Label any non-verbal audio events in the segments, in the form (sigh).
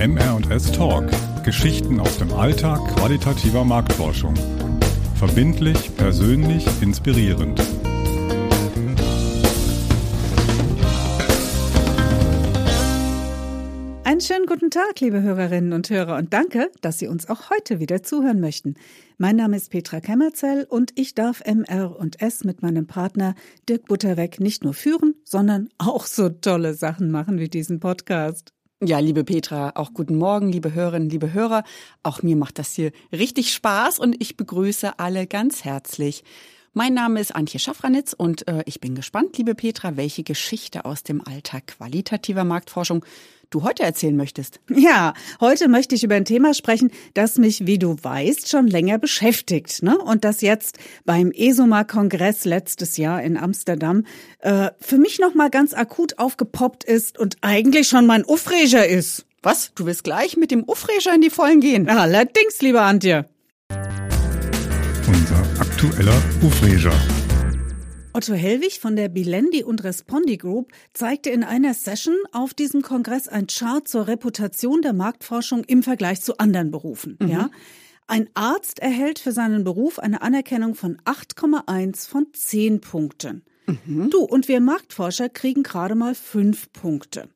MR&S Talk. Geschichten aus dem Alltag qualitativer Marktforschung. Verbindlich, persönlich, inspirierend. Einen schönen guten Tag, liebe Hörerinnen und Hörer, und danke, dass Sie uns auch heute wieder zuhören möchten. Mein Name ist Petra Kämmerzell und ich darf MR und S mit meinem Partner Dirk Butterweg nicht nur führen, sondern auch so tolle Sachen machen wie diesen Podcast. Ja, liebe Petra, auch guten Morgen, liebe Hörerinnen, liebe Hörer. Auch mir macht das hier richtig Spaß und ich begrüße alle ganz herzlich. Mein Name ist Antje Schaffranitz und äh, ich bin gespannt, liebe Petra, welche Geschichte aus dem Alltag qualitativer Marktforschung du heute erzählen möchtest. (laughs) Ja, heute möchte ich über ein Thema sprechen, das mich, wie du weißt, schon länger beschäftigt. Ne? Und das jetzt beim ESOMA-Kongress letztes Jahr in Amsterdam äh, für mich nochmal ganz akut aufgepoppt ist und eigentlich schon mein Aufreger ist. Was? Du willst gleich mit dem Aufreger in die Vollen gehen? Allerdings, liebe Antje. Unser aktueller Aufreger. Otto Hellwig von der Bilendi und Respondi Group zeigte in einer Session auf diesem Kongress ein Chart zur Reputation der Marktforschung im Vergleich zu anderen Berufen. Mhm. Ja. Ein Arzt erhält für seinen Beruf eine Anerkennung von 8,1 von 10 Punkten. Mhm. Du und wir Marktforscher kriegen gerade mal 5 Punkte.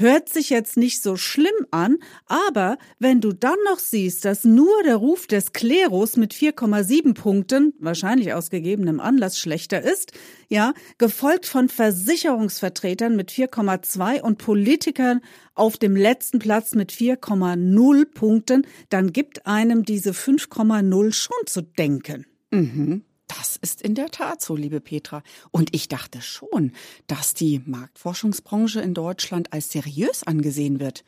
Hört sich jetzt nicht so schlimm an, aber wenn du dann noch siehst, dass nur der Ruf des Klerus mit 4,7 Punkten, wahrscheinlich aus gegebenem Anlass schlechter ist, ja, gefolgt von Versicherungsvertretern mit 4,2 und Politikern auf dem letzten Platz mit 4,0 Punkten, dann gibt einem diese 5,0 schon zu denken. Mhm. Das ist in der Tat so, liebe Petra. Und ich dachte schon, dass die Marktforschungsbranche in Deutschland als seriös angesehen wird.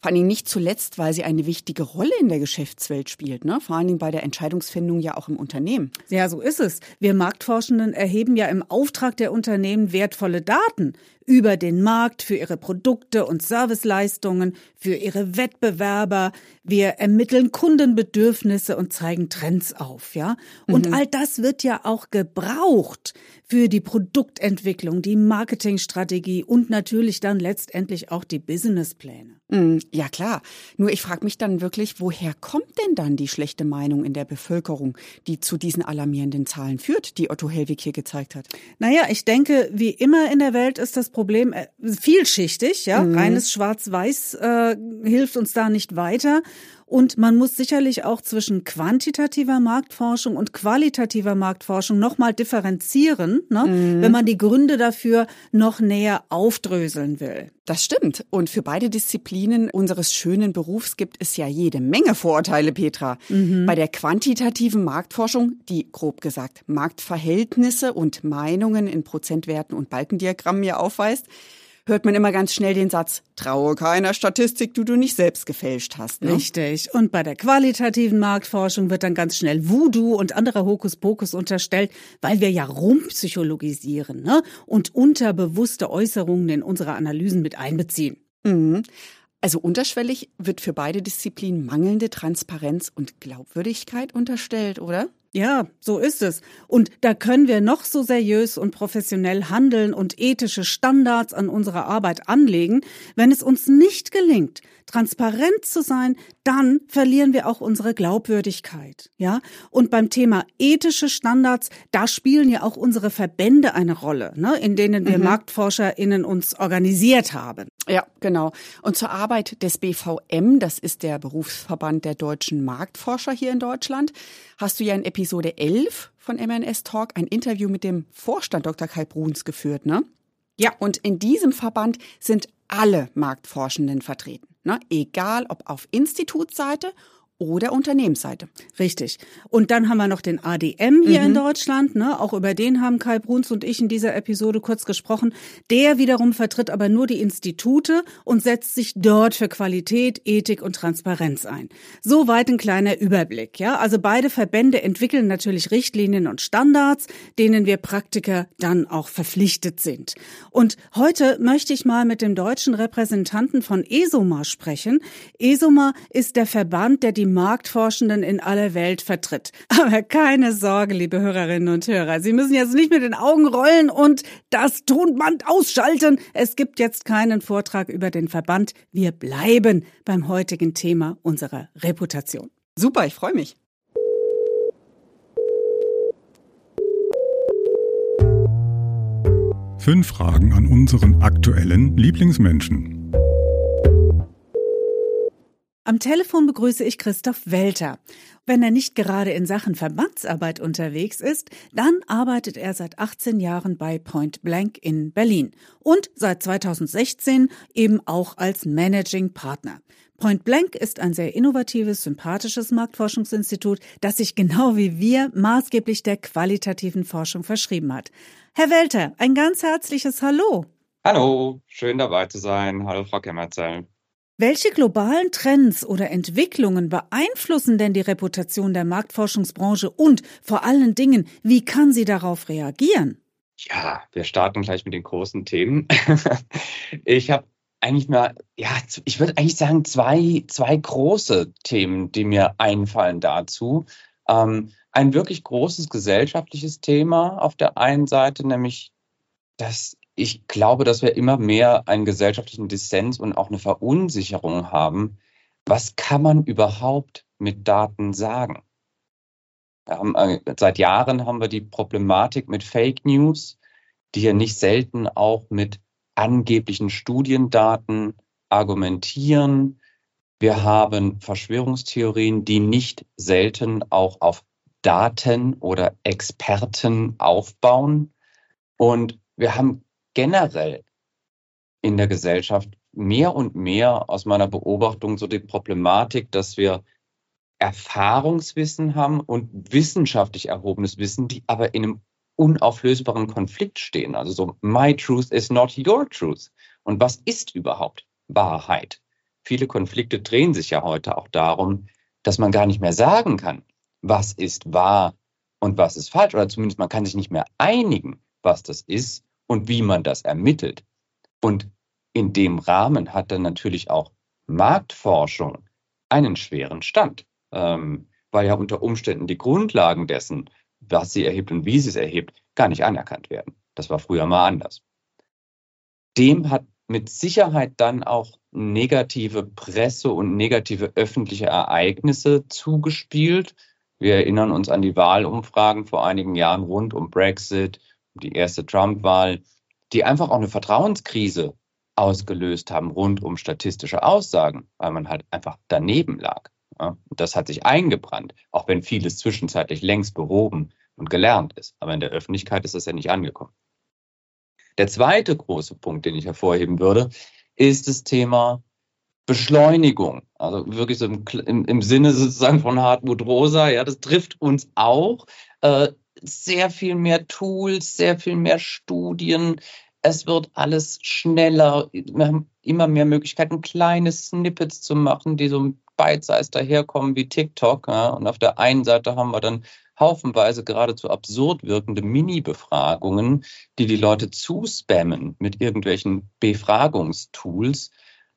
Vor allen Dingen nicht zuletzt, weil sie eine wichtige Rolle in der Geschäftswelt spielt, ne? Vor allen Dingen bei der Entscheidungsfindung ja auch im Unternehmen. Ja, so ist es. Wir Marktforschenden erheben ja im Auftrag der Unternehmen wertvolle Daten über den Markt für ihre Produkte und Serviceleistungen, für ihre Wettbewerber. Wir ermitteln Kundenbedürfnisse und zeigen Trends auf, ja? Und mhm. all das wird ja auch gebraucht für die Produktentwicklung, die Marketingstrategie und natürlich dann letztendlich auch die Businesspläne. Mhm. Ja klar. Nur ich frage mich dann wirklich, woher kommt denn dann die schlechte Meinung in der Bevölkerung, die zu diesen alarmierenden Zahlen führt, die Otto Hellwig hier gezeigt hat? Naja, ich denke, wie immer in der Welt ist das Problem äh, vielschichtig. Ja, mhm. reines Schwarz-Weiß äh, hilft uns da nicht weiter. Und man muss sicherlich auch zwischen quantitativer Marktforschung und qualitativer Marktforschung nochmal differenzieren, ne, mhm. wenn man die Gründe dafür noch näher aufdröseln will. Das stimmt. Und für beide Disziplinen unseres schönen Berufs gibt es ja jede Menge Vorurteile, Petra. Mhm. Bei der quantitativen Marktforschung, die grob gesagt Marktverhältnisse und Meinungen in Prozentwerten und Balkendiagrammen ja aufweist, hört man immer ganz schnell den Satz, traue keiner Statistik, die du nicht selbst gefälscht hast. Ne? Richtig. Und bei der qualitativen Marktforschung wird dann ganz schnell Voodoo und anderer Hokuspokus unterstellt, weil wir ja rumpsychologisieren ne? und unterbewusste Äußerungen in unsere Analysen mit einbeziehen. Mhm. Also unterschwellig wird für beide Disziplinen mangelnde Transparenz und Glaubwürdigkeit unterstellt, oder? Ja, so ist es. Und da können wir noch so seriös und professionell handeln und ethische Standards an unserer Arbeit anlegen. Wenn es uns nicht gelingt, transparent zu sein, dann verlieren wir auch unsere Glaubwürdigkeit. Ja? Und beim Thema ethische Standards, da spielen ja auch unsere Verbände eine Rolle, ne? in denen wir mhm. MarktforscherInnen uns organisiert haben. Ja, genau. Und zur Arbeit des BVM, das ist der Berufsverband der deutschen Marktforscher hier in Deutschland, hast du ja in Episode 11 von MNS Talk ein Interview mit dem Vorstand Dr. Kai Bruns geführt, ne? Ja. Und in diesem Verband sind alle Marktforschenden vertreten. Ne? Egal ob auf Institutsseite oder Unternehmensseite. Richtig. Und dann haben wir noch den ADM hier mhm. in Deutschland. Ne? Auch über den haben Kai Bruns und ich in dieser Episode kurz gesprochen. Der wiederum vertritt aber nur die Institute und setzt sich dort für Qualität, Ethik und Transparenz ein. Soweit ein kleiner Überblick. Ja, also beide Verbände entwickeln natürlich Richtlinien und Standards, denen wir Praktiker dann auch verpflichtet sind. Und heute möchte ich mal mit dem deutschen Repräsentanten von ESOMA sprechen. ESOMA ist der Verband, der die Marktforschenden in aller Welt vertritt. Aber keine Sorge, liebe Hörerinnen und Hörer, Sie müssen jetzt nicht mit den Augen rollen und das Tonband ausschalten. Es gibt jetzt keinen Vortrag über den Verband. Wir bleiben beim heutigen Thema unserer Reputation. Super, ich freue mich. Fünf Fragen an unseren aktuellen Lieblingsmenschen. Am Telefon begrüße ich Christoph Welter. Wenn er nicht gerade in Sachen Verbandsarbeit unterwegs ist, dann arbeitet er seit 18 Jahren bei Point Blank in Berlin und seit 2016 eben auch als Managing Partner. Point Blank ist ein sehr innovatives, sympathisches Marktforschungsinstitut, das sich genau wie wir maßgeblich der qualitativen Forschung verschrieben hat. Herr Welter, ein ganz herzliches Hallo. Hallo, schön dabei zu sein. Hallo, Frau Kemmerzell. Welche globalen Trends oder Entwicklungen beeinflussen denn die Reputation der Marktforschungsbranche und vor allen Dingen, wie kann sie darauf reagieren? Ja, wir starten gleich mit den großen Themen. (laughs) ich habe eigentlich mal, ja, ich würde eigentlich sagen, zwei, zwei große Themen, die mir einfallen dazu. Ähm, ein wirklich großes gesellschaftliches Thema auf der einen Seite, nämlich das ich glaube, dass wir immer mehr einen gesellschaftlichen Dissens und auch eine Verunsicherung haben. Was kann man überhaupt mit Daten sagen? Haben, äh, seit Jahren haben wir die Problematik mit Fake News, die ja nicht selten auch mit angeblichen Studiendaten argumentieren. Wir haben Verschwörungstheorien, die nicht selten auch auf Daten oder Experten aufbauen. Und wir haben generell in der Gesellschaft mehr und mehr aus meiner Beobachtung so die Problematik, dass wir Erfahrungswissen haben und wissenschaftlich erhobenes Wissen, die aber in einem unauflösbaren Konflikt stehen. Also so, my truth is not your truth. Und was ist überhaupt Wahrheit? Viele Konflikte drehen sich ja heute auch darum, dass man gar nicht mehr sagen kann, was ist wahr und was ist falsch. Oder zumindest man kann sich nicht mehr einigen, was das ist und wie man das ermittelt. Und in dem Rahmen hat dann natürlich auch Marktforschung einen schweren Stand, ähm, weil ja unter Umständen die Grundlagen dessen, was sie erhebt und wie sie es erhebt, gar nicht anerkannt werden. Das war früher mal anders. Dem hat mit Sicherheit dann auch negative Presse und negative öffentliche Ereignisse zugespielt. Wir erinnern uns an die Wahlumfragen vor einigen Jahren rund um Brexit, die erste Trump-Wahl, die einfach auch eine Vertrauenskrise ausgelöst haben rund um statistische Aussagen, weil man halt einfach daneben lag. Ja, das hat sich eingebrannt, auch wenn vieles zwischenzeitlich längst behoben und gelernt ist. Aber in der Öffentlichkeit ist das ja nicht angekommen. Der zweite große Punkt, den ich hervorheben würde, ist das Thema Beschleunigung. Also wirklich so im, im, im Sinne sozusagen von Hartmut Rosa, ja, das trifft uns auch. Äh, sehr viel mehr Tools, sehr viel mehr Studien. Es wird alles schneller. Wir haben immer mehr Möglichkeiten, kleine Snippets zu machen, die so bite-size daherkommen wie TikTok. Ja. Und auf der einen Seite haben wir dann haufenweise geradezu absurd wirkende Mini-Befragungen, die die Leute zuspammen mit irgendwelchen Befragungstools.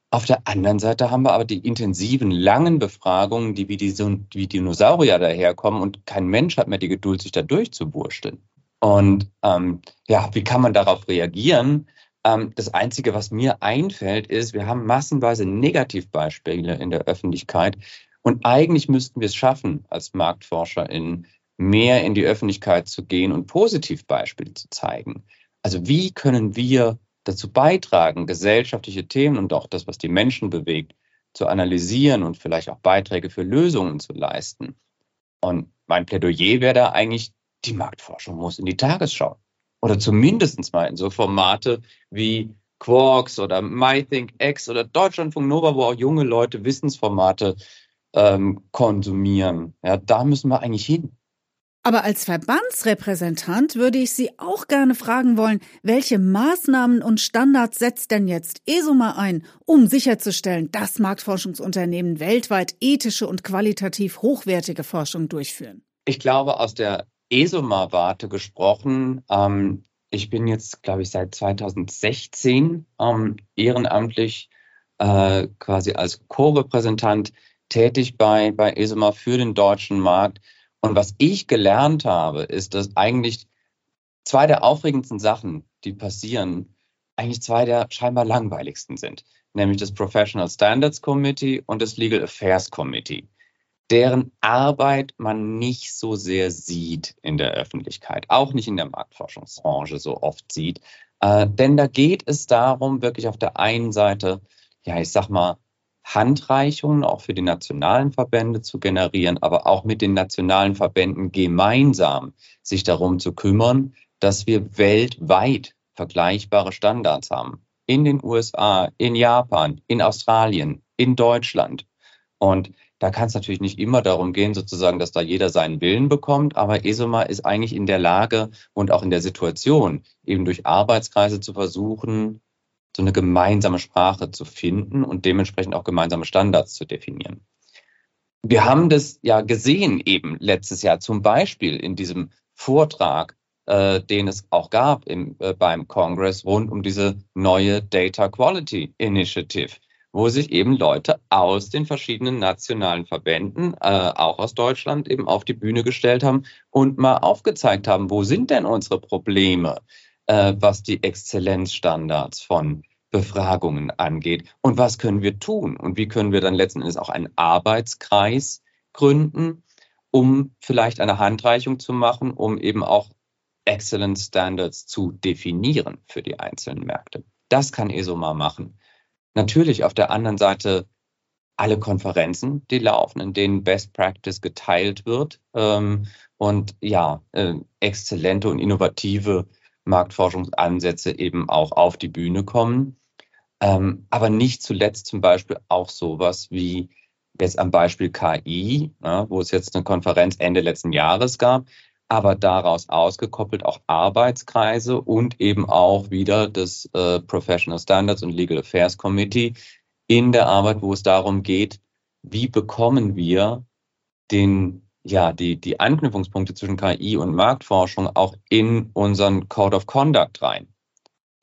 Auf der anderen Seite haben wir aber die intensiven, langen Befragungen, die wie, die, wie Dinosaurier daherkommen und kein Mensch hat mehr die Geduld, sich da durchzuwursteln. Und ähm, ja, wie kann man darauf reagieren? Ähm, das Einzige, was mir einfällt, ist, wir haben massenweise Negativbeispiele in der Öffentlichkeit und eigentlich müssten wir es schaffen, als MarktforscherInnen mehr in die Öffentlichkeit zu gehen und Positivbeispiele zu zeigen. Also wie können wir dazu beitragen, gesellschaftliche Themen und auch das, was die Menschen bewegt, zu analysieren und vielleicht auch Beiträge für Lösungen zu leisten. Und mein Plädoyer wäre da eigentlich, die Marktforschung muss in die Tagesschau. Oder zumindest mal in so Formate wie Quarks oder MyThinkX oder Deutschlandfunk Nova, wo auch junge Leute Wissensformate ähm, konsumieren. Ja, da müssen wir eigentlich hin. Aber als Verbandsrepräsentant würde ich Sie auch gerne fragen wollen, welche Maßnahmen und Standards setzt denn jetzt ESOMA ein, um sicherzustellen, dass Marktforschungsunternehmen weltweit ethische und qualitativ hochwertige Forschung durchführen? Ich glaube, aus der ESOMA-Warte gesprochen, ähm, ich bin jetzt, glaube ich, seit 2016 ähm, ehrenamtlich äh, quasi als Co-Repräsentant tätig bei, bei ESOMA für den deutschen Markt. Und was ich gelernt habe, ist, dass eigentlich zwei der aufregendsten Sachen, die passieren, eigentlich zwei der scheinbar langweiligsten sind, nämlich das Professional Standards Committee und das Legal Affairs Committee, deren Arbeit man nicht so sehr sieht in der Öffentlichkeit, auch nicht in der Marktforschungsbranche so oft sieht. Äh, denn da geht es darum, wirklich auf der einen Seite, ja, ich sag mal, Handreichungen auch für die nationalen Verbände zu generieren, aber auch mit den nationalen Verbänden gemeinsam sich darum zu kümmern, dass wir weltweit vergleichbare Standards haben. In den USA, in Japan, in Australien, in Deutschland. Und da kann es natürlich nicht immer darum gehen, sozusagen, dass da jeder seinen Willen bekommt, aber ESOMA ist eigentlich in der Lage und auch in der Situation, eben durch Arbeitskreise zu versuchen, so eine gemeinsame Sprache zu finden und dementsprechend auch gemeinsame Standards zu definieren. Wir haben das ja gesehen eben letztes Jahr zum Beispiel in diesem Vortrag, äh, den es auch gab im, äh, beim Congress rund um diese neue Data Quality Initiative, wo sich eben Leute aus den verschiedenen nationalen Verbänden, äh, auch aus Deutschland, eben auf die Bühne gestellt haben und mal aufgezeigt haben, wo sind denn unsere Probleme? äh, was die Exzellenzstandards von Befragungen angeht. Und was können wir tun? Und wie können wir dann letzten Endes auch einen Arbeitskreis gründen, um vielleicht eine Handreichung zu machen, um eben auch Excellence Standards zu definieren für die einzelnen Märkte. Das kann ESOMA machen. Natürlich auf der anderen Seite alle Konferenzen, die laufen, in denen Best Practice geteilt wird ähm, und ja, äh, exzellente und innovative Marktforschungsansätze eben auch auf die Bühne kommen. Ähm, aber nicht zuletzt zum Beispiel auch sowas wie jetzt am Beispiel KI, ja, wo es jetzt eine Konferenz Ende letzten Jahres gab, aber daraus ausgekoppelt auch Arbeitskreise und eben auch wieder das äh, Professional Standards und Legal Affairs Committee in der Arbeit, wo es darum geht, wie bekommen wir den ja, die, die Anknüpfungspunkte zwischen KI und Marktforschung auch in unseren Code of Conduct rein,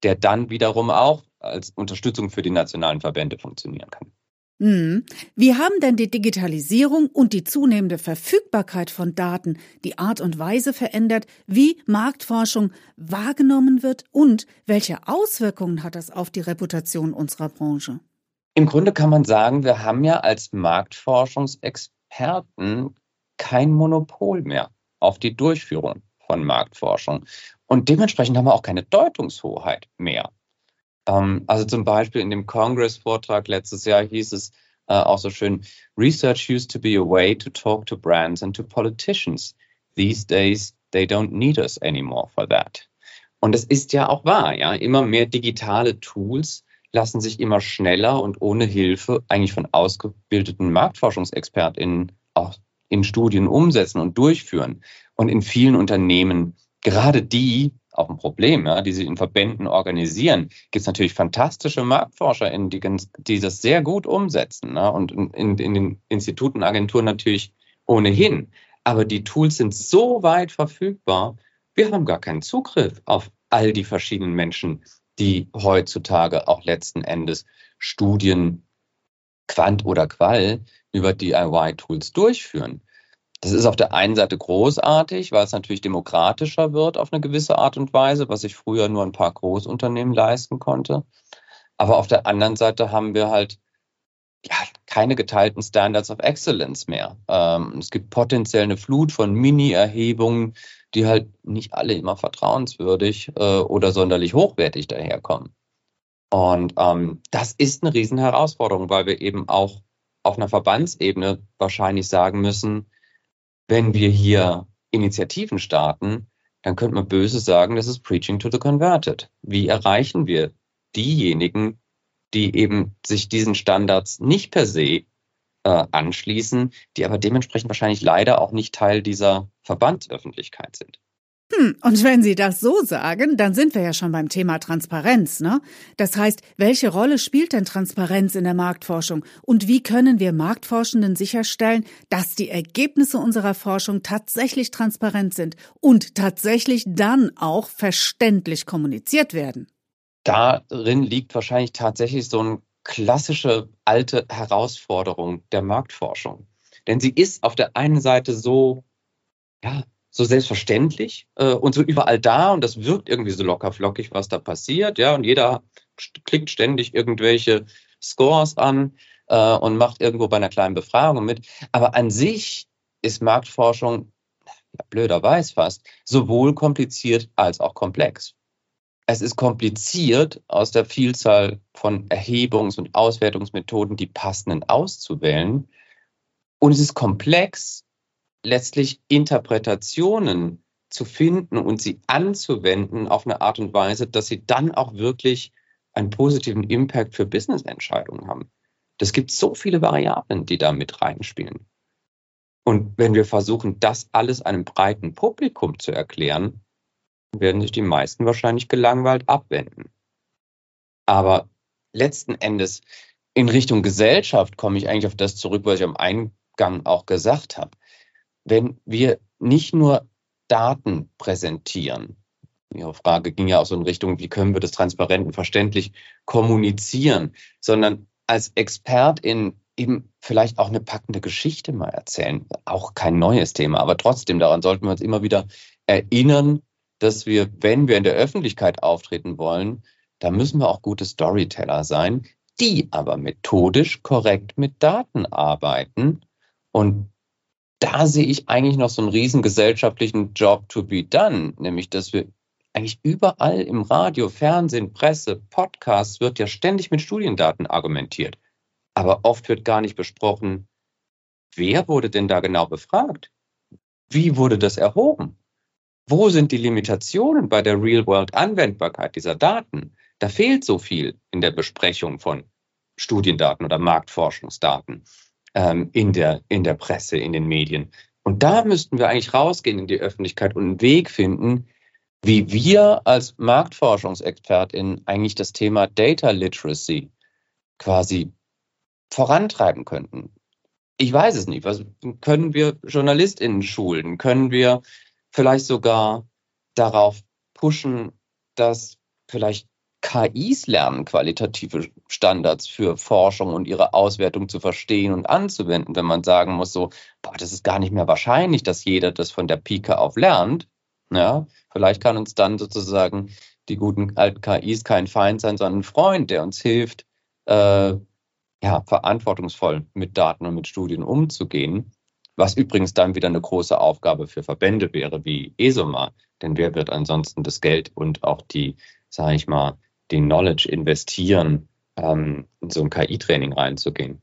der dann wiederum auch als Unterstützung für die nationalen Verbände funktionieren kann. Hm. Wie haben denn die Digitalisierung und die zunehmende Verfügbarkeit von Daten die Art und Weise verändert, wie Marktforschung wahrgenommen wird und welche Auswirkungen hat das auf die Reputation unserer Branche? Im Grunde kann man sagen, wir haben ja als Marktforschungsexperten kein Monopol mehr auf die Durchführung von Marktforschung. Und dementsprechend haben wir auch keine Deutungshoheit mehr. Ähm, also zum Beispiel in dem Congress-Vortrag letztes Jahr hieß es äh, auch so schön, Research used to be a way to talk to brands and to politicians. These days, they don't need us anymore for that. Und das ist ja auch wahr, ja. Immer mehr digitale Tools lassen sich immer schneller und ohne Hilfe eigentlich von ausgebildeten Marktforschungsexpertinnen auch in Studien umsetzen und durchführen. Und in vielen Unternehmen, gerade die, auch ein Problem, ja, die sich in Verbänden organisieren, gibt es natürlich fantastische MarktforscherInnen, die, die das sehr gut umsetzen. Ne? Und in, in den Instituten, Agenturen natürlich ohnehin. Aber die Tools sind so weit verfügbar, wir haben gar keinen Zugriff auf all die verschiedenen Menschen, die heutzutage auch letzten Endes Studien Quant oder Qual über DIY-Tools durchführen. Das ist auf der einen Seite großartig, weil es natürlich demokratischer wird auf eine gewisse Art und Weise, was sich früher nur ein paar Großunternehmen leisten konnte. Aber auf der anderen Seite haben wir halt ja, keine geteilten Standards of Excellence mehr. Ähm, es gibt potenziell eine Flut von Mini-Erhebungen, die halt nicht alle immer vertrauenswürdig äh, oder sonderlich hochwertig daherkommen. Und ähm, das ist eine Riesenherausforderung, weil wir eben auch auf einer Verbandsebene wahrscheinlich sagen müssen, wenn wir hier Initiativen starten, dann könnte man böse sagen, das ist Preaching to the Converted. Wie erreichen wir diejenigen, die eben sich diesen Standards nicht per se äh, anschließen, die aber dementsprechend wahrscheinlich leider auch nicht Teil dieser Verbandsöffentlichkeit sind? Hm, und wenn Sie das so sagen, dann sind wir ja schon beim Thema Transparenz, ne? Das heißt, welche Rolle spielt denn Transparenz in der Marktforschung und wie können wir Marktforschenden sicherstellen, dass die Ergebnisse unserer Forschung tatsächlich transparent sind und tatsächlich dann auch verständlich kommuniziert werden? Darin liegt wahrscheinlich tatsächlich so ein klassische alte Herausforderung der Marktforschung. Denn sie ist auf der einen Seite so, ja, so selbstverständlich äh, und so überall da und das wirkt irgendwie so locker flockig, was da passiert, ja, und jeder klickt ständig irgendwelche Scores an äh, und macht irgendwo bei einer kleinen Befragung mit. Aber an sich ist Marktforschung, ja, blöderweise fast, sowohl kompliziert als auch komplex. Es ist kompliziert, aus der Vielzahl von Erhebungs- und Auswertungsmethoden die passenden auszuwählen. Und es ist komplex, letztlich Interpretationen zu finden und sie anzuwenden auf eine Art und Weise, dass sie dann auch wirklich einen positiven Impact für Business-Entscheidungen haben. Das gibt so viele Variablen, die da mit reinspielen. Und wenn wir versuchen, das alles einem breiten Publikum zu erklären, werden sich die meisten wahrscheinlich gelangweilt abwenden. Aber letzten Endes in Richtung Gesellschaft komme ich eigentlich auf das zurück, was ich am Eingang auch gesagt habe. Wenn wir nicht nur Daten präsentieren, Ihre Frage ging ja auch so in Richtung, wie können wir das transparent und verständlich kommunizieren, sondern als Expertin eben vielleicht auch eine packende Geschichte mal erzählen. Auch kein neues Thema, aber trotzdem daran sollten wir uns immer wieder erinnern, dass wir, wenn wir in der Öffentlichkeit auftreten wollen, da müssen wir auch gute Storyteller sein, die aber methodisch korrekt mit Daten arbeiten. Und da sehe ich eigentlich noch so einen riesen gesellschaftlichen Job to be done, nämlich dass wir eigentlich überall im Radio, Fernsehen, Presse, Podcasts wird ja ständig mit Studiendaten argumentiert. Aber oft wird gar nicht besprochen, wer wurde denn da genau befragt? Wie wurde das erhoben? Wo sind die Limitationen bei der Real-World-Anwendbarkeit dieser Daten? Da fehlt so viel in der Besprechung von Studiendaten oder Marktforschungsdaten ähm, in, der, in der Presse, in den Medien. Und da müssten wir eigentlich rausgehen in die Öffentlichkeit und einen Weg finden, wie wir als Marktforschungsexpertin eigentlich das Thema Data Literacy quasi vorantreiben könnten. Ich weiß es nicht. Was können wir JournalistInnen schulen? Können wir vielleicht sogar darauf pushen, dass vielleicht KIs lernen, qualitative Standards für Forschung und ihre Auswertung zu verstehen und anzuwenden, wenn man sagen muss, so, boah, das ist gar nicht mehr wahrscheinlich, dass jeder das von der Pike auf lernt, ja, vielleicht kann uns dann sozusagen die guten alten KIs kein Feind sein, sondern ein Freund, der uns hilft, äh, ja, verantwortungsvoll mit Daten und mit Studien umzugehen. Was übrigens dann wieder eine große Aufgabe für Verbände wäre wie ESOMA. Denn wer wird ansonsten das Geld und auch die, sage ich mal, den Knowledge investieren, ähm, in so ein KI-Training reinzugehen?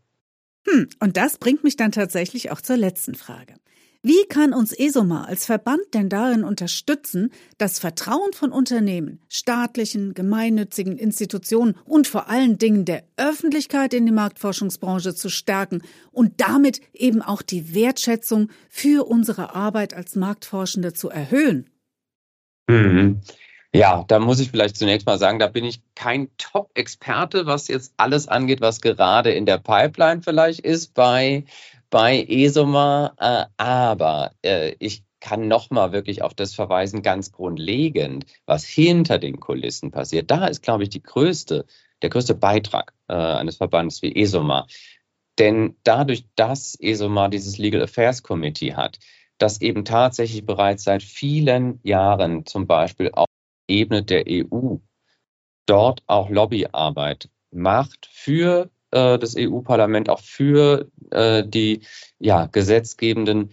Hm, und das bringt mich dann tatsächlich auch zur letzten Frage. Wie kann uns ESOMA als Verband denn darin unterstützen, das Vertrauen von Unternehmen, staatlichen, gemeinnützigen Institutionen und vor allen Dingen der Öffentlichkeit in die Marktforschungsbranche zu stärken und damit eben auch die Wertschätzung für unsere Arbeit als Marktforschende zu erhöhen? Mhm. Ja, da muss ich vielleicht zunächst mal sagen, da bin ich kein Top-Experte, was jetzt alles angeht, was gerade in der Pipeline vielleicht ist bei bei ESOMA, äh, aber äh, ich kann nochmal wirklich auf das verweisen, ganz grundlegend, was hinter den Kulissen passiert. Da ist, glaube ich, die größte, der größte Beitrag äh, eines Verbandes wie ESOMA. Denn dadurch, dass ESOMA dieses Legal Affairs Committee hat, das eben tatsächlich bereits seit vielen Jahren zum Beispiel auf Ebene der EU dort auch Lobbyarbeit macht für äh, das EU-Parlament auch für äh, die ja, gesetzgebenden,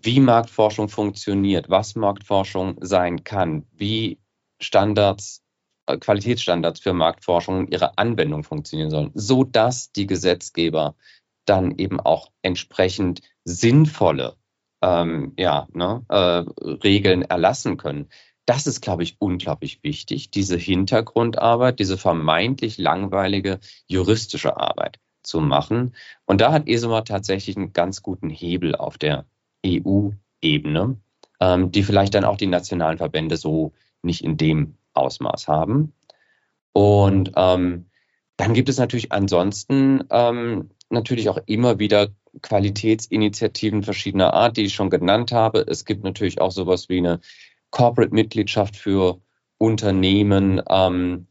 wie Marktforschung funktioniert, was Marktforschung sein kann, wie Standards, äh, Qualitätsstandards für Marktforschung und ihre Anwendung funktionieren sollen, so dass die Gesetzgeber dann eben auch entsprechend sinnvolle ähm, ja, ne, äh, Regeln erlassen können. Das ist, glaube ich, unglaublich wichtig, diese Hintergrundarbeit, diese vermeintlich langweilige juristische Arbeit zu machen. Und da hat ESOMA tatsächlich einen ganz guten Hebel auf der EU-Ebene, ähm, die vielleicht dann auch die nationalen Verbände so nicht in dem Ausmaß haben. Und ähm, dann gibt es natürlich ansonsten ähm, natürlich auch immer wieder Qualitätsinitiativen verschiedener Art, die ich schon genannt habe. Es gibt natürlich auch sowas wie eine Corporate-Mitgliedschaft für Unternehmen. Ähm,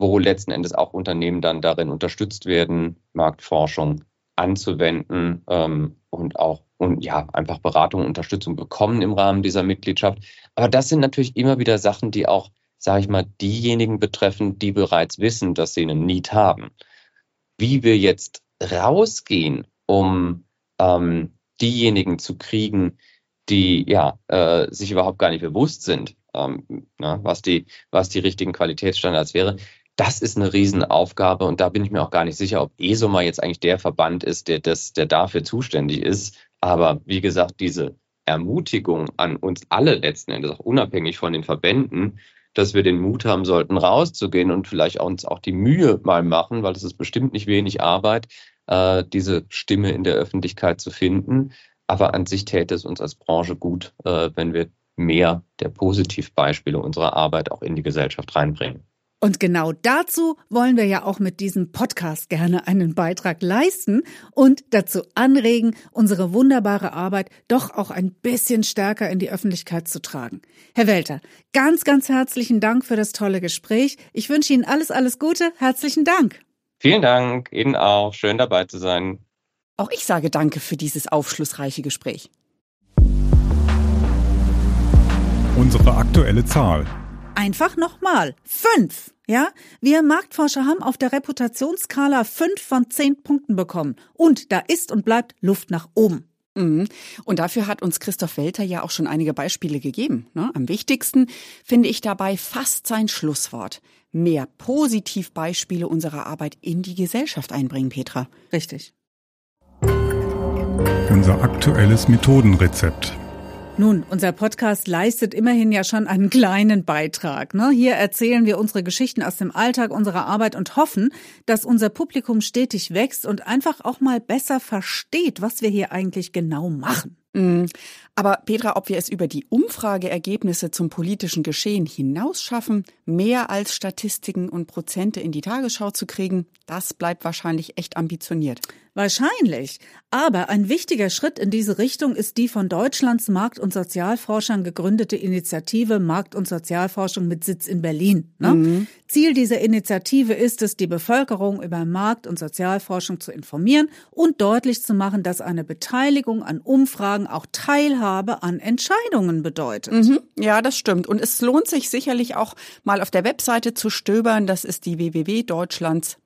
wo letzten Endes auch Unternehmen dann darin unterstützt werden, Marktforschung anzuwenden ähm, und auch und ja, einfach Beratung und Unterstützung bekommen im Rahmen dieser Mitgliedschaft. Aber das sind natürlich immer wieder Sachen, die auch, sage ich mal, diejenigen betreffen, die bereits wissen, dass sie einen Need haben. Wie wir jetzt rausgehen, um ähm, diejenigen zu kriegen, die ja äh, sich überhaupt gar nicht bewusst sind, ähm, na, ne, was die was die richtigen Qualitätsstandards wäre. Das ist eine Riesenaufgabe und da bin ich mir auch gar nicht sicher, ob ESOMA jetzt eigentlich der Verband ist, der das, der dafür zuständig ist. Aber wie gesagt, diese Ermutigung an uns alle letzten Endes, auch unabhängig von den Verbänden, dass wir den Mut haben sollten, rauszugehen und vielleicht uns auch die Mühe mal machen, weil es ist bestimmt nicht wenig Arbeit, äh, diese Stimme in der Öffentlichkeit zu finden. Aber an sich täte es uns als Branche gut, äh, wenn wir mehr der Positivbeispiele unserer Arbeit auch in die Gesellschaft reinbringen. Und genau dazu wollen wir ja auch mit diesem Podcast gerne einen Beitrag leisten und dazu anregen, unsere wunderbare Arbeit doch auch ein bisschen stärker in die Öffentlichkeit zu tragen. Herr Welter, ganz, ganz herzlichen Dank für das tolle Gespräch. Ich wünsche Ihnen alles, alles Gute. Herzlichen Dank. Vielen Dank, Ihnen auch. Schön dabei zu sein. Auch ich sage Danke für dieses aufschlussreiche Gespräch. Unsere aktuelle Zahl. Einfach nochmal. Fünf. Ja, wir Marktforscher haben auf der Reputationsskala fünf von zehn Punkten bekommen. Und da ist und bleibt Luft nach oben. Mhm. Und dafür hat uns Christoph Welter ja auch schon einige Beispiele gegeben. Ne? Am wichtigsten finde ich dabei fast sein Schlusswort mehr Positivbeispiele unserer Arbeit in die Gesellschaft einbringen, Petra. Richtig. Unser aktuelles Methodenrezept. Nun, unser Podcast leistet immerhin ja schon einen kleinen Beitrag. Ne? Hier erzählen wir unsere Geschichten aus dem Alltag unserer Arbeit und hoffen, dass unser Publikum stetig wächst und einfach auch mal besser versteht, was wir hier eigentlich genau machen. Aber Petra, ob wir es über die Umfrageergebnisse zum politischen Geschehen hinaus schaffen, mehr als Statistiken und Prozente in die Tagesschau zu kriegen, das bleibt wahrscheinlich echt ambitioniert. Wahrscheinlich. Aber ein wichtiger Schritt in diese Richtung ist die von Deutschlands Markt- und Sozialforschern gegründete Initiative Markt- und Sozialforschung mit Sitz in Berlin. Ne? Mhm. Ziel dieser Initiative ist es, die Bevölkerung über Markt- und Sozialforschung zu informieren und deutlich zu machen, dass eine Beteiligung an Umfragen auch Teilhabe an Entscheidungen bedeutet. Mhm. Ja, das stimmt. Und es lohnt sich sicherlich auch mal auf der Webseite zu stöbern. Das ist die www.deutschlands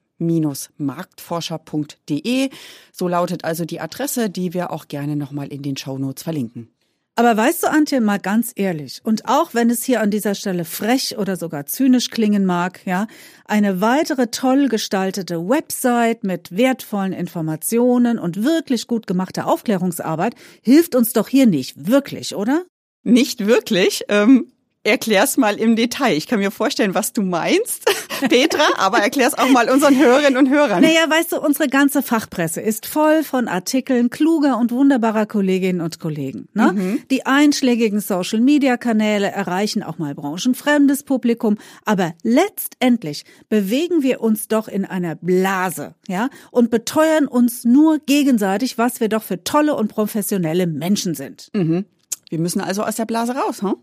marktforscher.de. So lautet also die Adresse, die wir auch gerne nochmal in den Shownotes verlinken. Aber weißt du, Antje, mal ganz ehrlich, und auch wenn es hier an dieser Stelle frech oder sogar zynisch klingen mag, ja, eine weitere toll gestaltete Website mit wertvollen Informationen und wirklich gut gemachter Aufklärungsarbeit hilft uns doch hier nicht wirklich, oder? Nicht wirklich. Ähm, Erklär's mal im Detail. Ich kann mir vorstellen, was du meinst, (laughs) Petra, aber erklär's auch mal unseren Hörerinnen und Hörern. Naja, weißt du, unsere ganze Fachpresse ist voll von Artikeln kluger und wunderbarer Kolleginnen und Kollegen. Ne? Mhm. Die einschlägigen Social-Media-Kanäle erreichen auch mal branchenfremdes Publikum, aber letztendlich bewegen wir uns doch in einer Blase, ja, und beteuern uns nur gegenseitig, was wir doch für tolle und professionelle Menschen sind. Mhm. Wir müssen also aus der Blase raus, hm?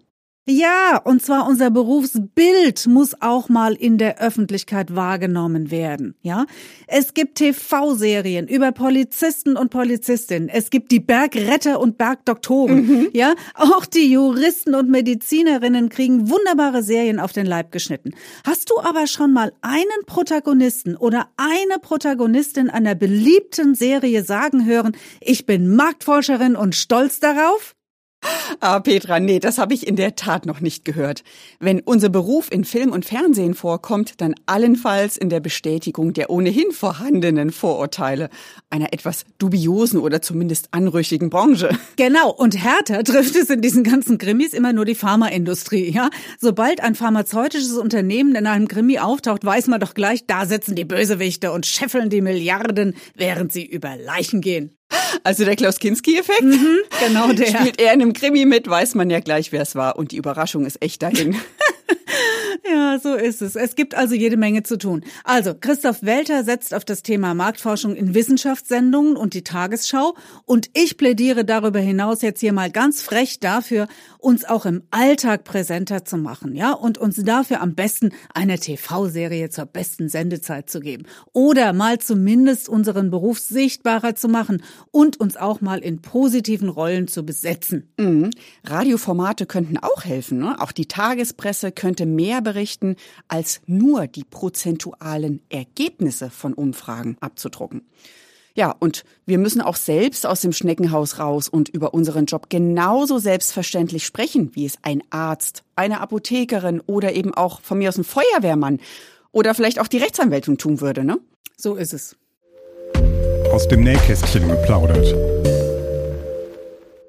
Ja, und zwar unser Berufsbild muss auch mal in der Öffentlichkeit wahrgenommen werden, ja? Es gibt TV-Serien über Polizisten und Polizistinnen. Es gibt die Bergretter und Bergdoktoren, mhm. ja? Auch die Juristen und Medizinerinnen kriegen wunderbare Serien auf den Leib geschnitten. Hast du aber schon mal einen Protagonisten oder eine Protagonistin einer beliebten Serie sagen hören, ich bin Marktforscherin und stolz darauf? Ah, Petra, nee, das habe ich in der Tat noch nicht gehört. Wenn unser Beruf in Film und Fernsehen vorkommt, dann allenfalls in der Bestätigung der ohnehin vorhandenen Vorurteile einer etwas dubiosen oder zumindest anrüchigen Branche. Genau, und härter trifft es in diesen ganzen Krimis immer nur die Pharmaindustrie, ja? Sobald ein pharmazeutisches Unternehmen in einem Krimi auftaucht, weiß man doch gleich, da sitzen die Bösewichte und scheffeln die Milliarden, während sie über Leichen gehen. Also der Klaus Kinski-Effekt? Mhm, genau der. Spielt er in einem Krimi mit, weiß man ja gleich, wer es war. Und die Überraschung ist echt dahin. (laughs) (laughs) Ja, so ist es. Es gibt also jede Menge zu tun. Also, Christoph Welter setzt auf das Thema Marktforschung in Wissenschaftssendungen und die Tagesschau. Und ich plädiere darüber hinaus jetzt hier mal ganz frech dafür, uns auch im Alltag präsenter zu machen, ja, und uns dafür am besten eine TV-Serie zur besten Sendezeit zu geben oder mal zumindest unseren Beruf sichtbarer zu machen und uns auch mal in positiven Rollen zu besetzen. Mhm. Radioformate könnten auch helfen. Ne? Auch die Tagespresse könnte mehr berichten, als nur die prozentualen Ergebnisse von Umfragen abzudrucken. Ja, und wir müssen auch selbst aus dem Schneckenhaus raus und über unseren Job genauso selbstverständlich sprechen, wie es ein Arzt, eine Apothekerin oder eben auch von mir aus ein Feuerwehrmann oder vielleicht auch die Rechtsanwältin tun würde, ne? So ist es. Aus dem Nähkästchen geplaudert.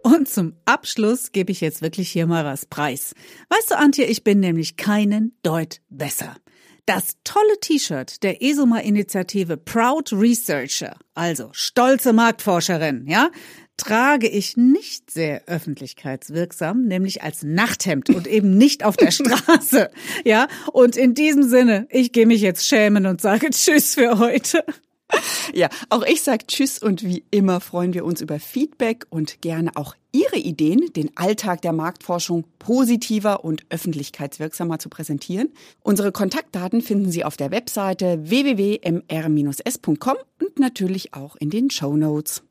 Und zum Abschluss gebe ich jetzt wirklich hier mal was preis. Weißt du, Antje, ich bin nämlich keinen Deut besser. Das tolle T-Shirt der ESOMA-Initiative Proud Researcher, also stolze Marktforscherin, ja, trage ich nicht sehr öffentlichkeitswirksam, nämlich als Nachthemd und eben nicht auf der (laughs) Straße. Ja, und in diesem Sinne, ich gehe mich jetzt schämen und sage Tschüss für heute. (laughs) Ja, auch ich sage Tschüss und wie immer freuen wir uns über Feedback und gerne auch Ihre Ideen, den Alltag der Marktforschung positiver und öffentlichkeitswirksamer zu präsentieren. Unsere Kontaktdaten finden Sie auf der Webseite www.mr-s.com und natürlich auch in den Show Notes.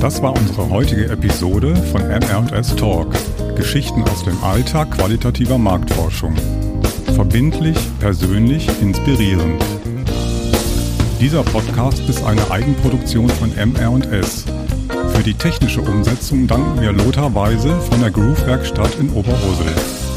Das war unsere heutige Episode von MR&S Talk. Geschichten aus dem Alltag qualitativer Marktforschung. Verbindlich, persönlich, inspirierend. Dieser Podcast ist eine Eigenproduktion von MR&S. Für die technische Umsetzung danken wir Lothar Weise von der Groove Werkstatt in Oberursel.